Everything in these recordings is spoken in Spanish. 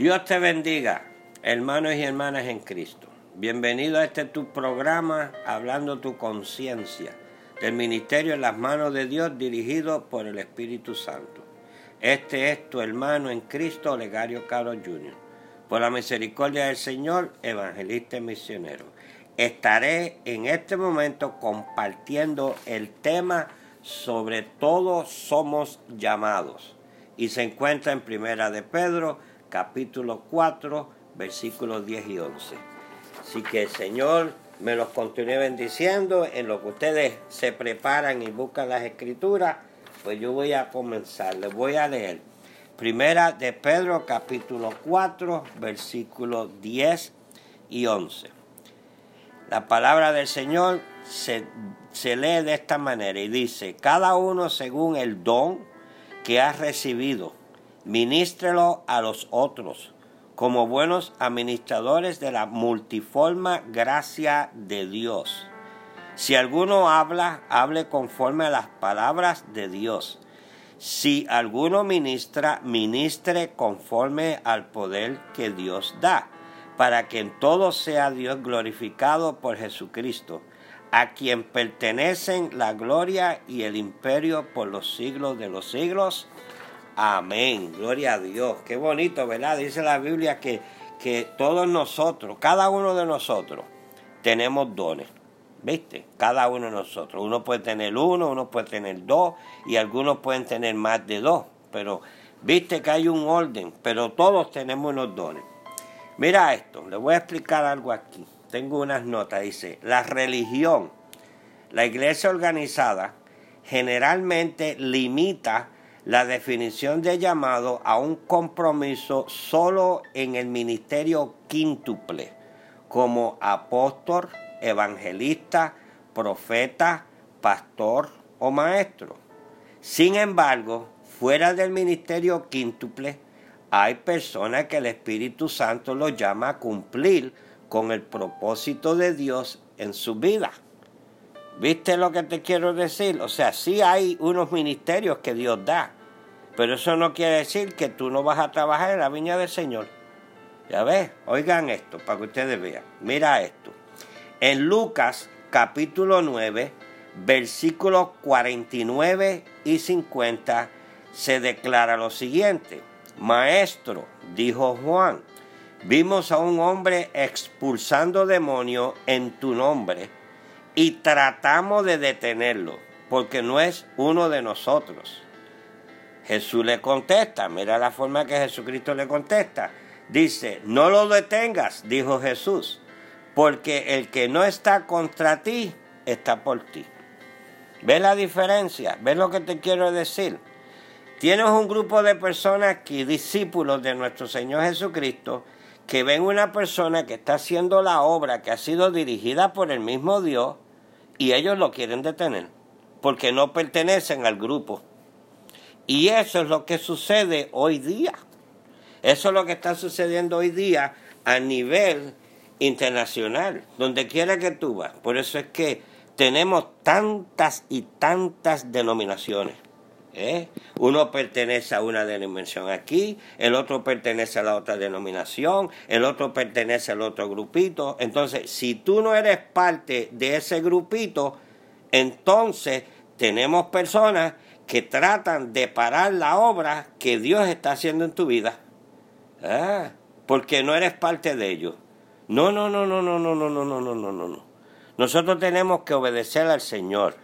Dios te bendiga, hermanos y hermanas en Cristo. Bienvenido a este tu programa, Hablando tu conciencia, del Ministerio en las manos de Dios dirigido por el Espíritu Santo. Este es tu hermano en Cristo, Olegario Carlos Jr. Por la misericordia del Señor, evangelista y misionero. Estaré en este momento compartiendo el tema sobre todos somos llamados y se encuentra en Primera de Pedro capítulo 4, versículos 10 y 11. Así que el Señor me los continúe bendiciendo en lo que ustedes se preparan y buscan las escrituras, pues yo voy a comenzar, les voy a leer. Primera de Pedro capítulo 4, versículos 10 y 11. La palabra del Señor se, se lee de esta manera y dice, cada uno según el don que ha recibido ministrelo a los otros como buenos administradores de la multiforme gracia de Dios. Si alguno habla, hable conforme a las palabras de Dios. Si alguno ministra, ministre conforme al poder que Dios da, para que en todo sea Dios glorificado por Jesucristo, a quien pertenecen la gloria y el imperio por los siglos de los siglos. Amén. Gloria a Dios. Qué bonito, ¿verdad? Dice la Biblia que, que todos nosotros, cada uno de nosotros, tenemos dones. ¿Viste? Cada uno de nosotros. Uno puede tener uno, uno puede tener dos y algunos pueden tener más de dos. Pero viste que hay un orden, pero todos tenemos unos dones. Mira esto, le voy a explicar algo aquí. Tengo unas notas. Dice, la religión, la iglesia organizada, generalmente limita la definición de llamado a un compromiso solo en el ministerio quíntuple, como apóstol, evangelista, profeta, pastor o maestro. Sin embargo, fuera del ministerio quíntuple, hay personas que el Espíritu Santo los llama a cumplir con el propósito de Dios en su vida. ¿Viste lo que te quiero decir? O sea, sí hay unos ministerios que Dios da, pero eso no quiere decir que tú no vas a trabajar en la viña del Señor. Ya ves, oigan esto para que ustedes vean. Mira esto. En Lucas capítulo 9, versículos 49 y 50 se declara lo siguiente. Maestro, dijo Juan, vimos a un hombre expulsando demonios en tu nombre y tratamos de detenerlo, porque no es uno de nosotros. Jesús le contesta, mira la forma que Jesucristo le contesta. Dice, no lo detengas, dijo Jesús, porque el que no está contra ti, está por ti. ¿Ves la diferencia? ¿Ves lo que te quiero decir? Tienes un grupo de personas aquí, discípulos de nuestro Señor Jesucristo, que ven una persona que está haciendo la obra que ha sido dirigida por el mismo Dios y ellos lo quieren detener porque no pertenecen al grupo. Y eso es lo que sucede hoy día. Eso es lo que está sucediendo hoy día a nivel internacional, donde quiera que tú vas. Por eso es que tenemos tantas y tantas denominaciones. ¿eh? Uno pertenece a una denominación aquí, el otro pertenece a la otra denominación, el otro pertenece al otro grupito. Entonces, si tú no eres parte de ese grupito, entonces tenemos personas que tratan de parar la obra que Dios está haciendo en tu vida. ¿eh? porque no eres parte de ellos. No, no, no, no, no, no, no, no, no, no, no, no. Nosotros tenemos que obedecer al Señor.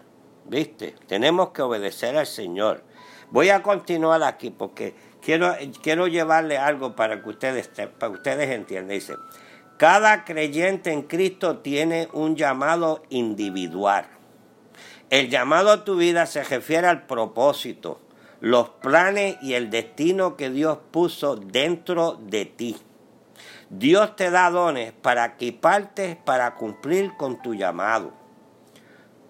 ¿Viste? Tenemos que obedecer al Señor. Voy a continuar aquí porque quiero, quiero llevarle algo para que ustedes, para que ustedes entiendan. Dice, cada creyente en Cristo tiene un llamado individual. El llamado a tu vida se refiere al propósito, los planes y el destino que Dios puso dentro de ti. Dios te da dones para equiparte para cumplir con tu llamado.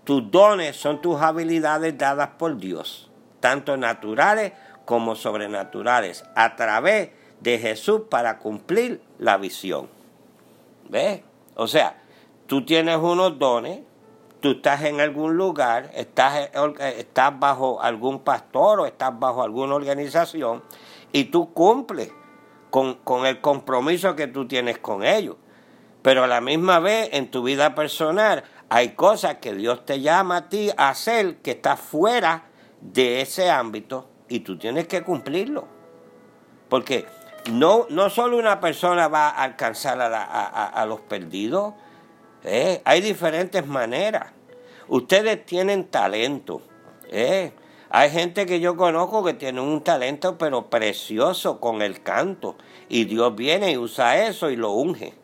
Tus dones son tus habilidades dadas por Dios, tanto naturales como sobrenaturales, a través de Jesús para cumplir la visión. ¿Ves? O sea, tú tienes unos dones, tú estás en algún lugar, estás, estás bajo algún pastor o estás bajo alguna organización y tú cumples con, el compromiso que tú tienes con ellos. Pero a la misma vez en tu vida personal hay cosas que Dios te llama a ti a hacer que está fuera de ese ámbito y tú tienes que cumplirlo. Porque no, no solo una persona va a alcanzar a, a, los perdidos, ¿eh? hay diferentes maneras. Ustedes tienen talento. ¿eh? Hay gente que yo conozco que tiene un talento pero precioso con el canto y Dios viene y usa eso y lo unge.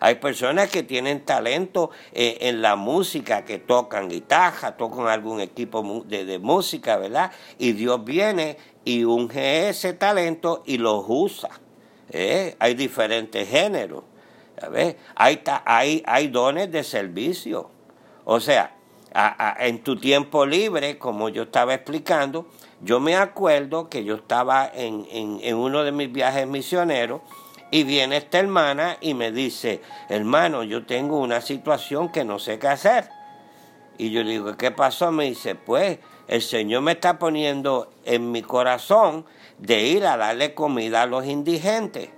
Hay personas que tienen talento eh, en la música, que tocan guitarra, tocan algún equipo de, música, ¿verdad? Y Dios viene y unge ese talento y los usa. ¿eh? Hay diferentes géneros. Hay, hay, hay dones de servicio. O sea, en tu tiempo libre, como yo estaba explicando, yo me acuerdo que yo estaba en, uno de mis viajes misioneros y viene esta hermana y me dice, hermano, yo tengo una situación que no sé qué hacer. Y yo digo, ¿qué pasó? Me dice, pues el Señor me está poniendo en mi corazón de ir a darle comida a los indigentes.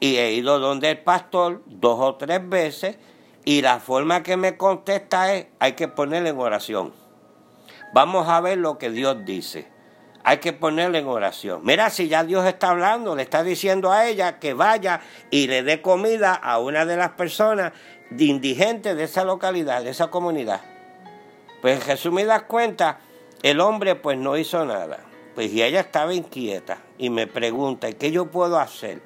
Y he ido donde el pastor dos o tres veces y la forma que me contesta es, hay que ponerle en oración. Vamos a ver lo que Dios dice hay que ponerle en oración. Mira, si ya Dios está hablando, le está diciendo a ella que vaya y le dé comida a una de las personas indigentes de esa localidad, de esa comunidad. Pues en resumidas cuentas, el hombre pues no hizo nada. Pues y ella estaba inquieta y me pregunta, ¿qué yo puedo hacer?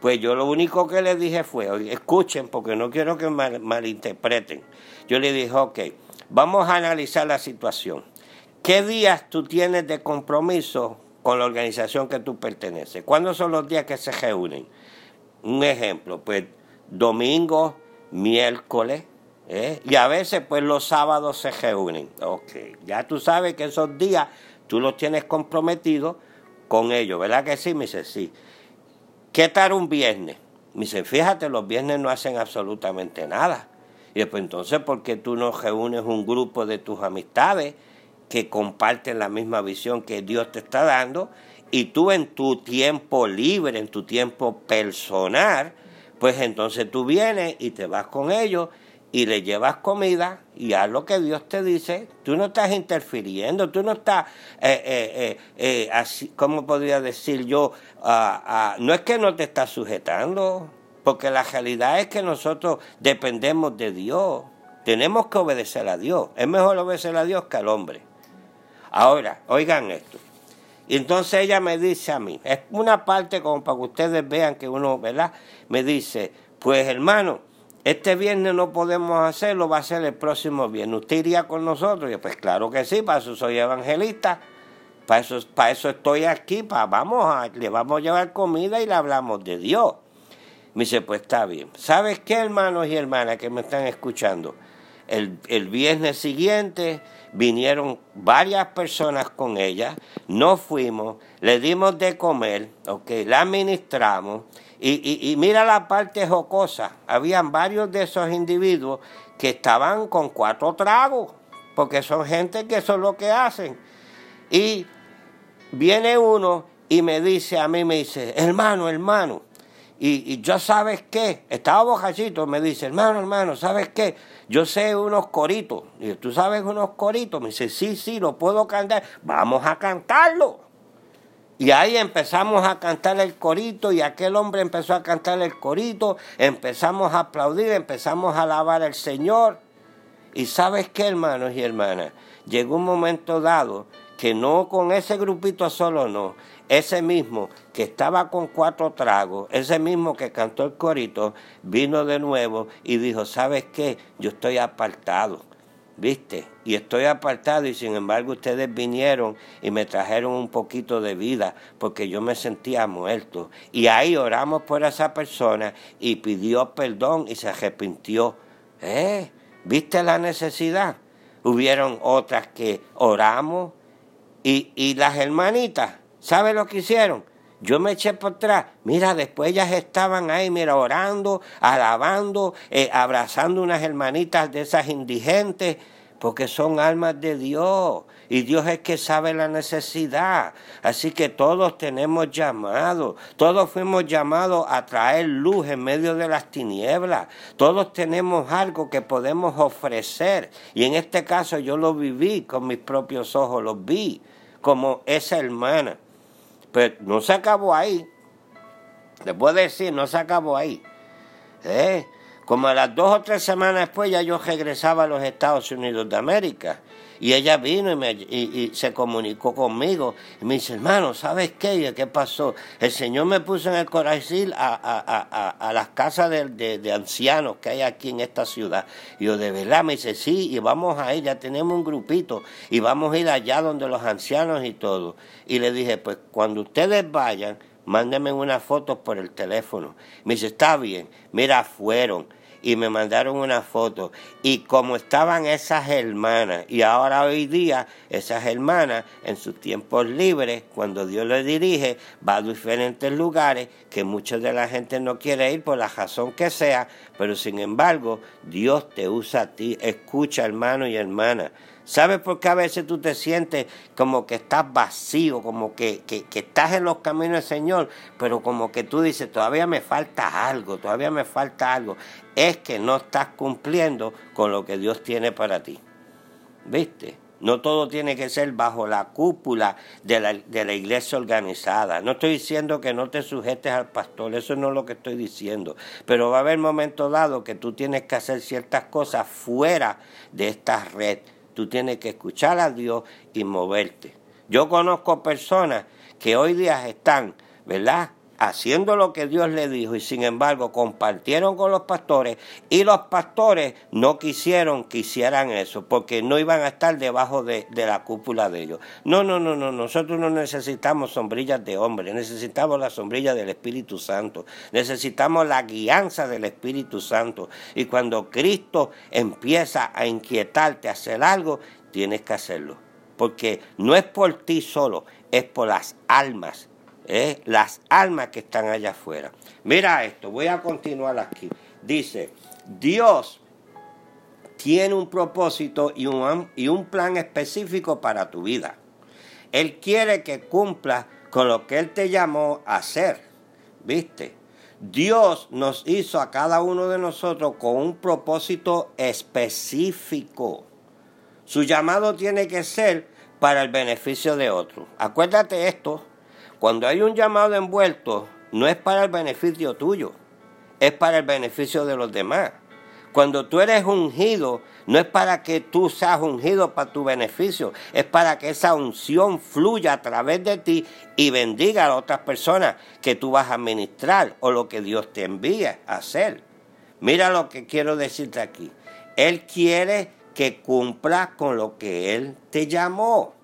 Pues yo lo único que le dije fue, escuchen porque no quiero que malinterpreten. Yo le dije, ok, vamos a analizar la situación. ¿Qué días tú tienes de compromiso con la organización que tú perteneces? ¿Cuándo son los días que se reúnen? Un ejemplo, pues domingo, miércoles, ¿eh? y a veces pues los sábados se reúnen. Ok, ya tú sabes que esos días tú los tienes comprometidos con ellos, ¿verdad que sí? Me dice, sí. ¿Qué tal un viernes? Me dice, fíjate, los viernes no hacen absolutamente nada. Y después entonces, ¿por qué tú no reúnes un grupo de tus amistades? que comparten la misma visión que Dios te está dando y tú en tu tiempo libre, en tu tiempo personal, pues entonces tú vienes y te vas con ellos y le llevas comida y haz lo que Dios te dice. Tú no estás interfiriendo, tú no estás, eh, eh, eh, así, ¿cómo podría decir yo? Ah, ah, no es que no te estás sujetando, porque la realidad es que nosotros dependemos de Dios. Tenemos que obedecer a Dios. Es mejor obedecer a Dios que al hombre. Ahora, oigan esto. Y entonces ella me dice a mí, es una parte como para que ustedes vean que uno, ¿verdad? Me dice, pues hermano, este viernes no podemos hacerlo, va a ser el próximo viernes. ¿Usted iría con nosotros? Y yo, pues claro que sí, para eso soy evangelista, para eso, estoy aquí, para, vamos a, le vamos a llevar comida y le hablamos de Dios. Me dice, pues está bien. ¿Sabes qué, hermanos y hermanas que me están escuchando? El, el viernes siguiente vinieron varias personas con ella, no fuimos, le dimos de comer, okay, la administramos y, y, mira la parte jocosa, habían varios de esos individuos que estaban con cuatro tragos, porque son gente que es lo que hacen. Y viene uno y me dice a mí, me dice, hermano, hermano, y, yo sabes qué, estaba bojacito, me dice, hermano, hermano, ¿sabes qué? yo sé unos coritos. Y ¿tú sabes unos coritos? Me dice, sí, sí, lo puedo cantar. Vamos a cantarlo. Y ahí empezamos a cantar el corito y aquel hombre empezó a cantar el corito, empezamos a aplaudir, empezamos a alabar al Señor. Y sabes qué, hermanos y hermanas, llegó un momento dado que no con ese grupito solo no, ese mismo que estaba con cuatro tragos, ese mismo que cantó el corito, vino de nuevo y dijo, ¿sabes qué? Yo estoy apartado, ¿viste? Y estoy apartado y sin embargo ustedes vinieron y me trajeron un poquito de vida porque yo me sentía muerto. Y ahí oramos por esa persona y pidió perdón y se arrepintió. ¿Eh? ¿Viste la necesidad? Hubieron otras que oramos y, y las hermanitas, ¿sabe lo que hicieron? Yo me eché por atrás. Mira, después ellas estaban ahí, mira, orando, alabando, eh, abrazando unas hermanitas de esas indigentes. porque son almas de Dios y Dios es que sabe la necesidad. Así que todos tenemos llamado, todos fuimos llamados a traer luz en medio de las tinieblas, todos tenemos algo que podemos ofrecer y en este caso yo lo viví con mis propios ojos, lo vi como esa hermana. Pero no se acabó ahí. Les puedo decir, no se acabó ahí. ¿Eh? Como a las dos o tres semanas después ya yo regresaba a los Estados Unidos de América. Y ella vino y, me, y, se comunicó conmigo. Y me dice, hermano, ¿sabes qué? ¿Qué pasó? El Señor me puso en el corazón a, a, a, las casas de, de, ancianos que hay aquí en esta ciudad. Y yo, de verdad, me dice, sí, y vamos a ir, ya tenemos un grupito. Y vamos a ir allá donde los ancianos y todo. Y le dije, pues cuando ustedes vayan, mándenme unas fotos por el teléfono. Me dice, está bien, mira, fueron y me mandaron una foto. Y como estaban esas hermanas, y ahora hoy día esas hermanas en sus tiempos libres, cuando Dios les dirige, va a diferentes lugares que mucha de la gente no quiere ir por la razón que sea, pero sin embargo Dios te usa a ti. Escucha hermano y hermana. ¿Sabes por qué a veces tú te sientes como que estás vacío, como que, que, estás en los caminos del Señor, pero como que tú dices, todavía me falta algo, todavía me falta algo? Es que no estás cumpliendo con lo que Dios tiene para ti. ¿Viste? No todo tiene que ser bajo la cúpula de la, de la, iglesia organizada. No estoy diciendo que no te sujetes al pastor, eso no es lo que estoy diciendo. Pero va a haber momentos dados que tú tienes que hacer ciertas cosas fuera de esta red Tú tienes que escuchar a Dios y moverte. Yo conozco personas que hoy día están, ¿verdad? Haciendo lo que Dios le dijo y sin embargo compartieron con los pastores y los pastores no quisieron que hicieran eso porque no iban a estar debajo de, la cúpula de ellos. No, no, no, no, nosotros no necesitamos sombrillas de hombre, necesitamos la sombrilla del Espíritu Santo, necesitamos la guianza del Espíritu Santo y cuando Cristo empieza a inquietarte a hacer algo, tienes que hacerlo. Porque no es por ti solo, es por las almas ¿eh? las almas que están allá afuera. Mira esto, voy a continuar aquí. Dice, Dios tiene un propósito y un, y un plan específico para tu vida. Él quiere que cumpla con lo que Él te llamó a hacer. ¿Viste? Dios nos hizo a cada uno de nosotros con un propósito específico. Su llamado tiene que ser para el beneficio de otros. Acuérdate esto, cuando hay un llamado envuelto, no es para el beneficio tuyo, es para el beneficio de los demás. Cuando tú eres ungido, no es para que tú seas ungido para tu beneficio, es para que esa unción fluya a través de ti y bendiga a otras personas que tú vas a ministrar o lo que Dios te envía a hacer. Mira lo que quiero decirte aquí. Él quiere que cumpla con lo que Él te llamó.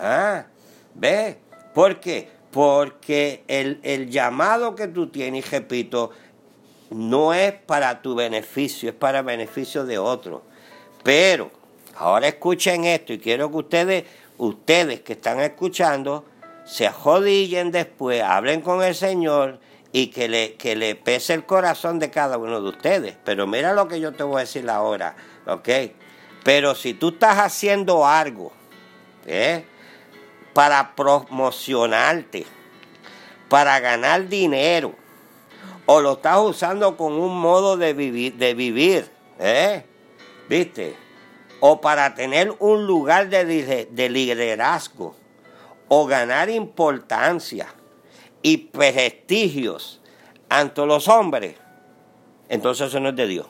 Ah, ¿Ve? ¿Por qué? Porque el, el llamado que tú tienes, repito, no es para tu beneficio, es para beneficio de otros. Pero, ahora escuchen esto y quiero que ustedes, ustedes que están escuchando, se ajodillen después, hablen con el Señor y que le, que le pese el corazón de cada uno de ustedes. Pero mira lo que yo te voy a decir ahora, ¿ok? Pero si tú estás haciendo algo, ¿eh? Para promocionarte, para ganar dinero, o lo estás usando con un modo de vivir, de vivir ¿eh? ¿Viste? O para tener un lugar de, de liderazgo, o ganar importancia y prestigios ante los hombres, entonces eso no es de Dios.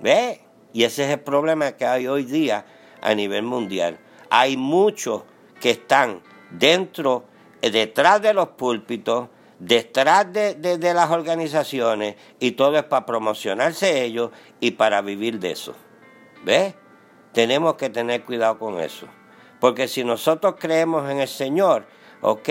¿Ve? Y ese es el problema que hay hoy día a nivel mundial. Hay muchos que están dentro, eh, detrás de los púlpitos, detrás de, de, las organizaciones y todo es para promocionarse ellos y para vivir de eso. ¿Ves? Tenemos que tener cuidado con eso. Porque si nosotros creemos en el Señor, ok,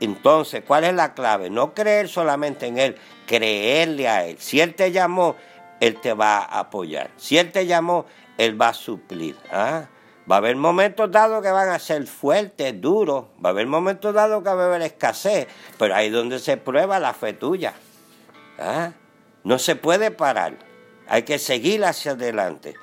entonces, ¿cuál es la clave? No creer solamente en Él, creerle a Él. Si Él te llamó, Él te va a apoyar. Si Él te llamó, Él va a suplir. ¿ah? Va a haber momentos dados que van a ser fuertes, duros. Va a haber momentos dados que va a haber escasez. Pero ahí es donde se prueba la fe tuya. ¿Ah? No se puede parar. Hay que seguir hacia adelante.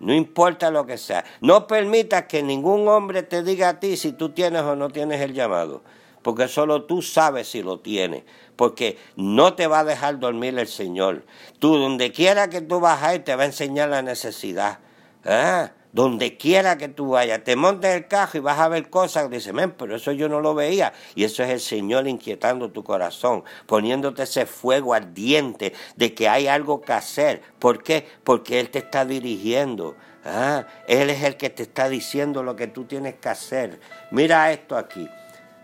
No importa lo que sea. No permitas que ningún hombre te diga a ti si tú tienes o no tienes el llamado. Porque solo tú sabes si lo tienes. Porque no te va a dejar dormir el Señor. Tú, donde quiera que tú vas a ir, te va a enseñar la necesidad. ¿Ah? Donde quiera que tú vayas, te montes el cajo y vas a ver cosas, dices, men, pero eso yo no lo veía. Y eso es el Señor inquietando tu corazón, poniéndote ese fuego ardiente de que hay algo que hacer. ¿Por qué? Porque Él te está dirigiendo. Ah, él es el que te está diciendo lo que tú tienes que hacer. Mira esto aquí.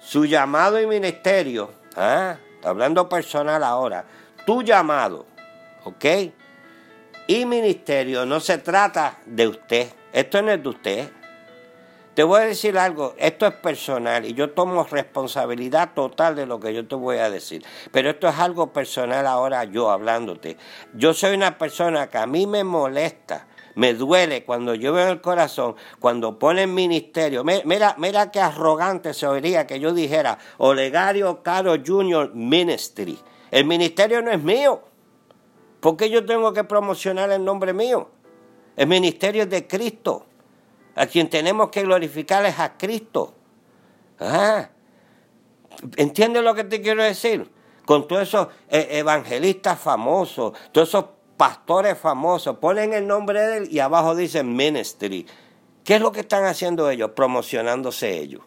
Su llamado y ministerio, ah, hablando personal ahora, tu llamado, ¿ok? Y ministerio no se trata de usted esto no es de usted. Te voy a decir algo, esto es personal y yo tomo responsabilidad total de lo que yo te voy a decir. Pero esto es algo personal ahora yo hablándote. Yo soy una persona que a mí me molesta, me duele cuando yo veo el corazón, cuando ponen ministerio. Mira, mira qué arrogante se oiría que yo dijera Olegario Caro Junior Ministry. El ministerio no es mío. ¿Por qué yo tengo que promocionar el nombre mío? El ministerio es de Cristo. A quien tenemos que glorificar es a Cristo. Ah, ¿Entiendes lo que te quiero decir? Con todos esos eh, evangelistas famosos, todos esos pastores famosos, ponen el nombre de él y abajo dicen ministry. ¿Qué es lo que están haciendo ellos? Promocionándose ellos.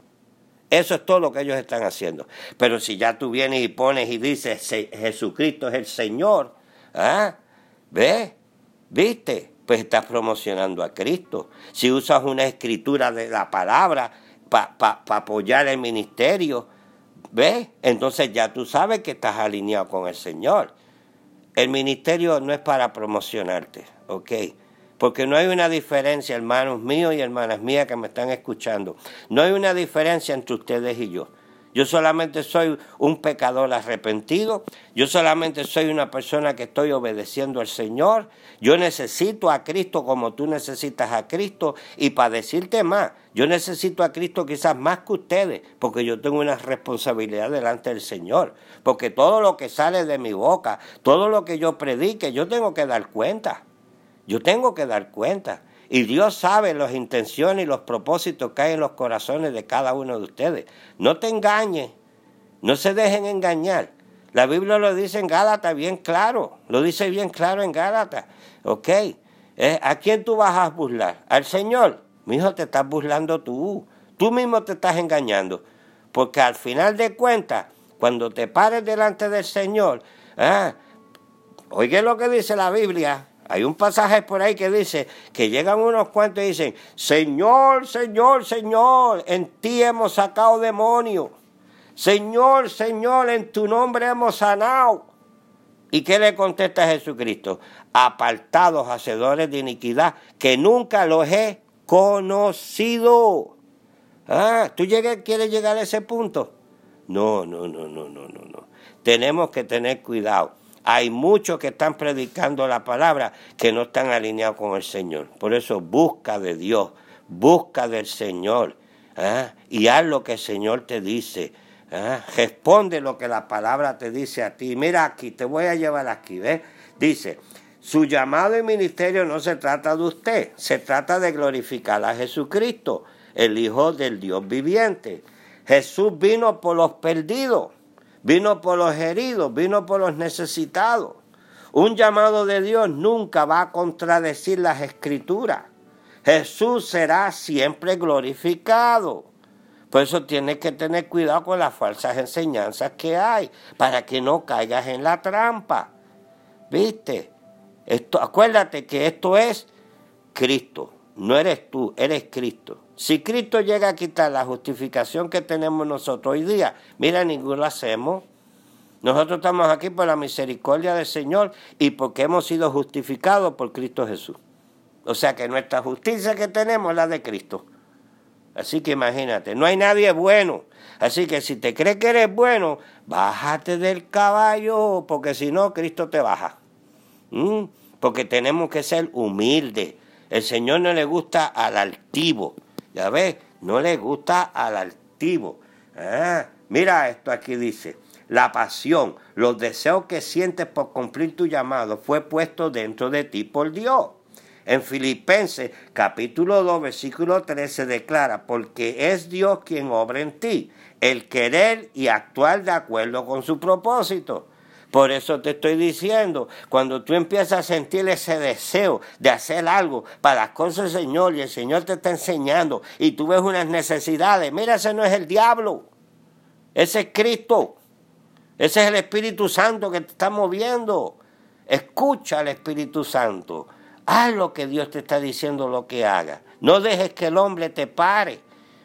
Eso es todo lo que ellos están haciendo. Pero si ya tú vienes y pones y dices Jesucristo es el Señor, ¿ah? ¿Ves? ¿Viste? pues estás promocionando a Cristo. Si usas una escritura de la palabra para apoyar el ministerio, ¿ves? Entonces ya tú sabes que estás alineado con el Señor. El ministerio no es para promocionarte, ¿ok? Porque no hay una diferencia, hermanos míos y hermanas mías que me están escuchando. No hay una diferencia entre ustedes y yo. Yo solamente soy un pecador arrepentido. Yo solamente soy una persona que estoy obedeciendo al Señor. Yo necesito a Cristo como tú necesitas a Cristo. Y para decirte más, yo necesito a Cristo quizás más que ustedes, porque yo tengo una responsabilidad delante del Señor. Porque todo lo que sale de mi boca, todo lo que yo predique, yo tengo que dar cuenta. Yo tengo que dar cuenta. Y Dios sabe las intenciones y los propósitos que hay en los corazones de cada uno de ustedes. No te engañes, no se dejen engañar. La Biblia lo dice en Gálatas bien claro, lo dice bien claro en Gálatas. ¿Ok? Eh, ¿A quién tú vas a burlar? ¿Al Señor? Mi hijo, te estás burlando tú. Tú mismo te estás engañando. Porque al final de cuentas, cuando te pares delante del Señor, ah, oye lo que dice la Biblia, hay un pasaje por ahí que dice que llegan unos cuantos y dicen, Señor, Señor, Señor, en ti hemos sacado demonios. Señor, Señor, en tu nombre hemos sanado. ¿Y qué le contesta Jesucristo? Apartados, hacedores de iniquidad, que nunca los he conocido. Ah, ¿tú quieres llegar a ese punto? No, no, no, no, no, no, no. Tenemos que tener cuidado. Hay muchos que están predicando la palabra que no están alineados con el Señor. Por eso busca de Dios, busca del Señor ¿ah? y haz lo que el Señor te dice. ¿ah? Responde lo que la palabra te dice a ti. Mira aquí, te voy a llevar aquí, ¿ves? Dice, su llamado y ministerio no se trata de usted, se trata de glorificar a Jesucristo, el Hijo del Dios viviente. Jesús vino por los perdidos vino por los heridos, vino por los necesitados. Un llamado de Dios nunca va a contradecir las escrituras. Jesús será siempre glorificado. Por eso tienes que tener cuidado con las falsas enseñanzas que hay, para que no caigas en la trampa. ¿Viste? Esto, acuérdate que esto es Cristo, no eres tú, eres Cristo. Si Cristo llega a quitar la justificación que tenemos nosotros hoy día, mira, ninguno lo hacemos. Nosotros estamos aquí por la misericordia del Señor y porque hemos sido justificados por Cristo Jesús. O sea que nuestra justicia que tenemos es la de Cristo. Así que imagínate, no hay nadie bueno. Así que si te crees que eres bueno, bájate del caballo, porque si no, Cristo te baja. ¿Mm? Porque tenemos que ser humildes. El Señor no le gusta al altivo. Ya ves, no le gusta al altivo. Ah, mira esto aquí dice. La pasión, los deseos que sientes por cumplir tu llamado fue puesto dentro de ti por Dios. En Filipenses capítulo 2 versículo 13 declara, porque es Dios quien obra en ti, el querer y actuar de acuerdo con su propósito. Por eso te estoy diciendo, cuando tú empiezas a sentir ese deseo de hacer algo para las cosas del Señor y el Señor te está enseñando y tú ves unas necesidades, mira, ese no es el diablo, ese es Cristo, ese es el Espíritu Santo que te está moviendo. Escucha al Espíritu Santo, haz lo que Dios te está diciendo lo que haga. No dejes que el hombre te pare,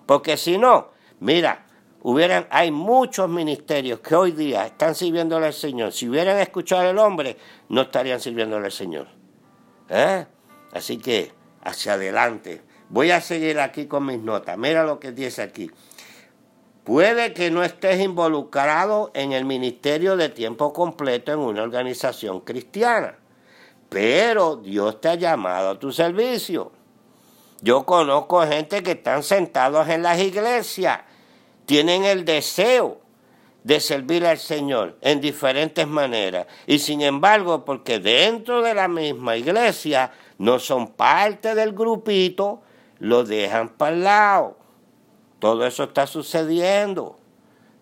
porque si no, mira, hubieran, hay muchos ministerios que hoy día están sirviéndole al Señor. Si hubieran escuchado al hombre, no estarían sirviéndole al Señor. ¿Eh? Así que, hacia adelante. Voy a seguir aquí con mis notas. Mira lo que dice aquí. Puede que no estés involucrado en el ministerio de tiempo completo en una organización cristiana, pero Dios te ha llamado a tu servicio. Yo conozco gente que están sentados en las iglesias tienen el deseo de servir al Señor en diferentes maneras. Y sin embargo, porque dentro de la misma iglesia no son parte del grupito, lo dejan para el lado. Todo eso está sucediendo.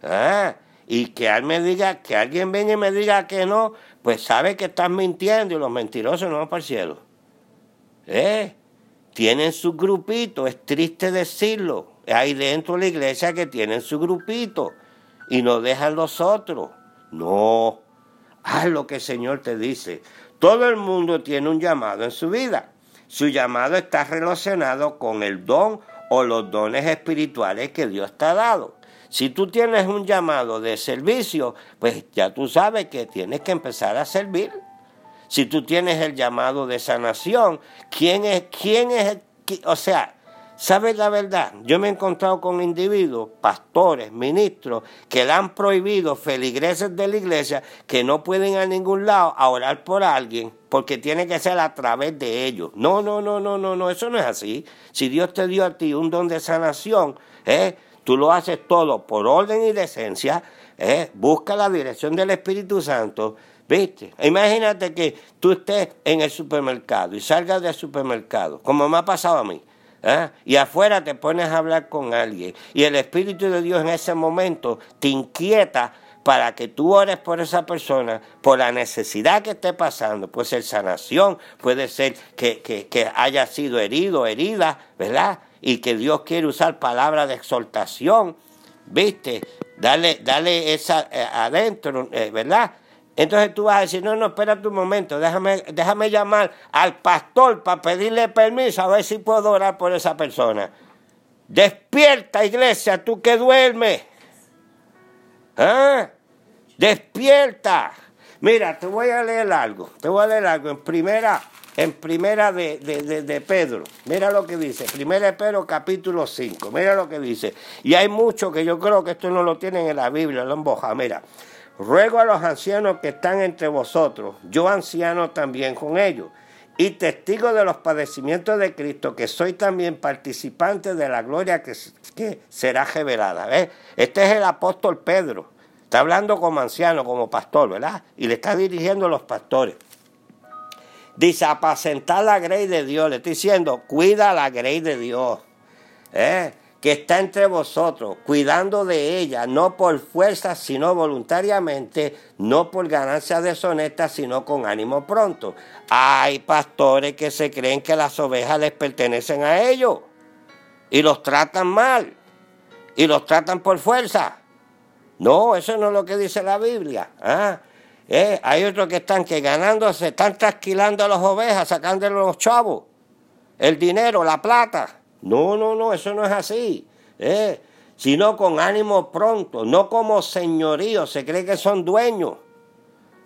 Ah, y que alguien me diga, que alguien venga y me diga que no, pues sabe que estás mintiendo y los mentirosos no van para el cielo. ¿Eh? Tienen su grupito, es triste decirlo, hay dentro de la iglesia que tienen su grupito y no dejan los otros. No, haz lo que el Señor te dice. Todo el mundo tiene un llamado en su vida. Su llamado está relacionado con el don o los dones espirituales que Dios te ha dado. Si tú tienes un llamado de servicio, pues ya tú sabes que tienes que empezar a servir. Si tú tienes el llamado de sanación, ¿quién es, quién es, o sea, ¿Sabes la verdad? Yo me he encontrado con individuos, pastores, ministros, que le han prohibido, feligreses de la iglesia, que no pueden a ningún lado orar por alguien, porque tiene que ser a través de ellos. No, no, no, no, no, no, eso no es así. Si Dios te dio a ti un don de sanación, ¿eh? tú lo haces todo por orden y decencia, ¿eh? busca la dirección del Espíritu Santo, ¿Viste? Imagínate que tú estés en el supermercado y salgas del supermercado, como me ha pasado a mí. ¿Ah? Y afuera te pones a hablar con alguien. Y el Espíritu de Dios en ese momento te inquieta para que tú ores por esa persona, por la necesidad que esté pasando. Puede ser sanación, puede ser que, que, haya sido herido, herida, ¿verdad? Y que Dios quiere usar palabras de exhortación, ¿viste? Dale, dale esa eh, adentro, eh, ¿verdad? Entonces tú vas a decir, no, no, espérate un momento, déjame, déjame llamar al pastor para pedirle permiso a ver si puedo orar por esa persona. Despierta, iglesia, tú que duermes. ¿Ah? Despierta. Mira, te voy a leer algo. Te voy a leer algo en primera, en primera de, de, de, Pedro. Mira lo que dice. Primera de Pedro capítulo 5. Mira lo que dice. Y hay mucho que yo creo que esto no lo tienen en la Biblia, lo emboja. Mira. Ruego a los ancianos que están entre vosotros, yo anciano también con ellos, y testigo de los padecimientos de Cristo, que soy también participante de la gloria que, será revelada. Este es el apóstol Pedro, está hablando como anciano, como pastor, ¿verdad? Y le está dirigiendo a los pastores. Dice, apacentar la grey de Dios, le estoy diciendo, cuida la grey de Dios. ¿eh? Que está entre vosotros, cuidando de ella, no por fuerza, sino voluntariamente, no por ganancia deshonesta, sino con ánimo pronto. Hay pastores que se creen que las ovejas les pertenecen a ellos y los tratan mal y los tratan por fuerza. No, eso no es lo que dice la Biblia. ¿ah? Eh, hay otros que están que ganándose, están trasquilando a las ovejas, sacándole los chavos, el dinero, la plata. No, no, no, eso no es así. ¿eh? Sino con ánimo pronto, no como señorío, se cree que son dueños.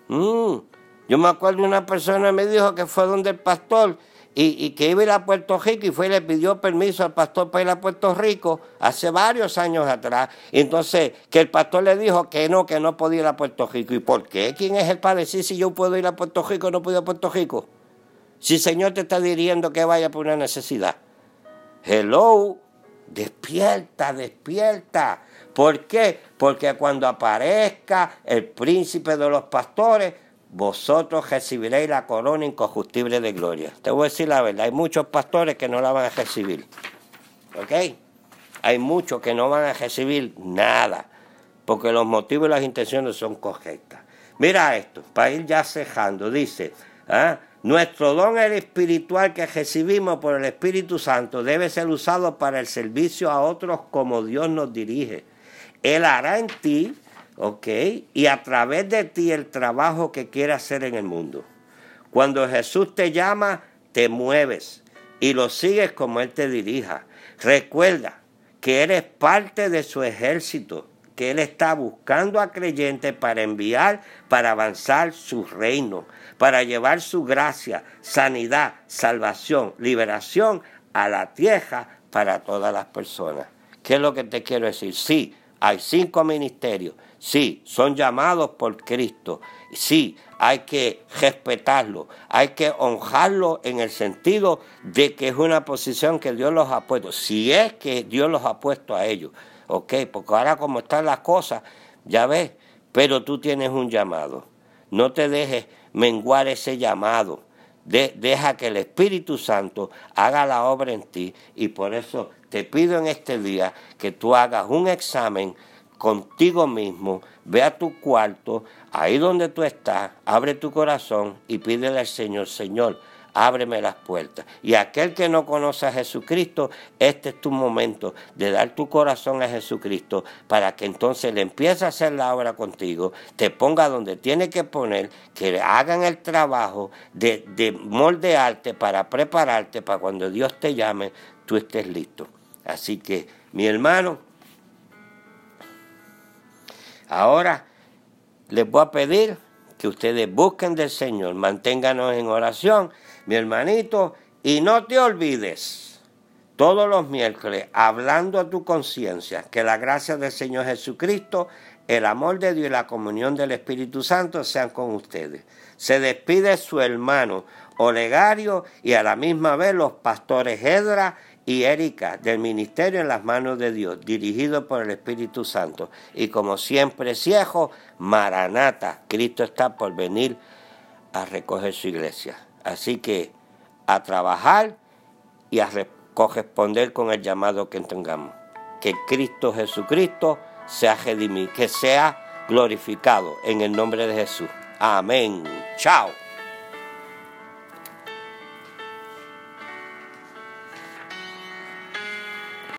Mm. Yo me acuerdo una persona me dijo que fue donde el pastor y, que iba a ir a Puerto Rico y fue y le pidió permiso al pastor para ir a Puerto Rico hace varios años atrás. entonces, que el pastor le dijo que no, que no podía ir a Puerto Rico. ¿Y por qué? ¿Quién es el para decir si yo puedo ir a Puerto Rico o no puedo ir a Puerto Rico? Si el Señor te está dirigiendo que vaya por una necesidad. Hello, despierta, despierta. ¿Por qué? Porque cuando aparezca el príncipe de los pastores, vosotros recibiréis la corona incorruptible de gloria. Te voy a decir la verdad, hay muchos pastores que no la van a recibir. ¿Ok? Hay muchos que no van a recibir nada, porque los motivos y las intenciones son correctas. Mira esto, para ir ya cejando, dice, ¿ah? Nuestro don espiritual que recibimos por el Espíritu Santo debe ser usado para el servicio a otros como Dios nos dirige. Él hará en ti ¿ok? Y a través de ti el trabajo que quiere hacer en el mundo. Cuando Jesús te llama, te mueves y lo sigues como Él te dirija. Recuerda que eres parte de su ejército, que Él está buscando a creyentes para enviar, para avanzar su reino, para llevar su gracia, sanidad, salvación, liberación a la tierra para todas las personas. ¿Qué es lo que te quiero decir? Sí, hay cinco ministerios Sí, son llamados por Cristo. Sí, hay que respetarlo, hay que honrarlo en el sentido de que es una posición que Dios los ha puesto. Si es que Dios los ha puesto a ellos, ¿ok? Porque ahora como están las cosas, ya ves, pero tú tienes un llamado. No te dejes menguar ese llamado. deja que el Espíritu Santo haga la obra en ti y por eso te pido en este día que tú hagas un examen contigo mismo, ve a tu cuarto, ahí donde tú estás, abre tu corazón y pídele al Señor, Señor, ábreme las puertas. Y aquel que no conoce a Jesucristo, este es tu momento de dar tu corazón a Jesucristo para que entonces le empiece a hacer la obra contigo, te ponga donde tiene que poner, que hagan el trabajo de, de moldearte para prepararte para cuando Dios te llame, tú estés listo. Así que, mi hermano, Ahora les voy a pedir que ustedes busquen del Señor, manténganos en oración, mi hermanito, y no te olvides todos los miércoles hablando a tu conciencia que la gracia del Señor Jesucristo, el amor de Dios y la comunión del Espíritu Santo sean con ustedes. Se despide su hermano Olegario y a la misma vez los pastores Edra y Erika del Ministerio en las manos de Dios, dirigido por el Espíritu Santo. Y como siempre ciego, Maranata, Cristo está por venir a recoger su iglesia. Así que a trabajar y a corresponder con el llamado que tengamos. Que Cristo Jesucristo sea redimido, que sea glorificado en el nombre de Jesús. Amén. Chao.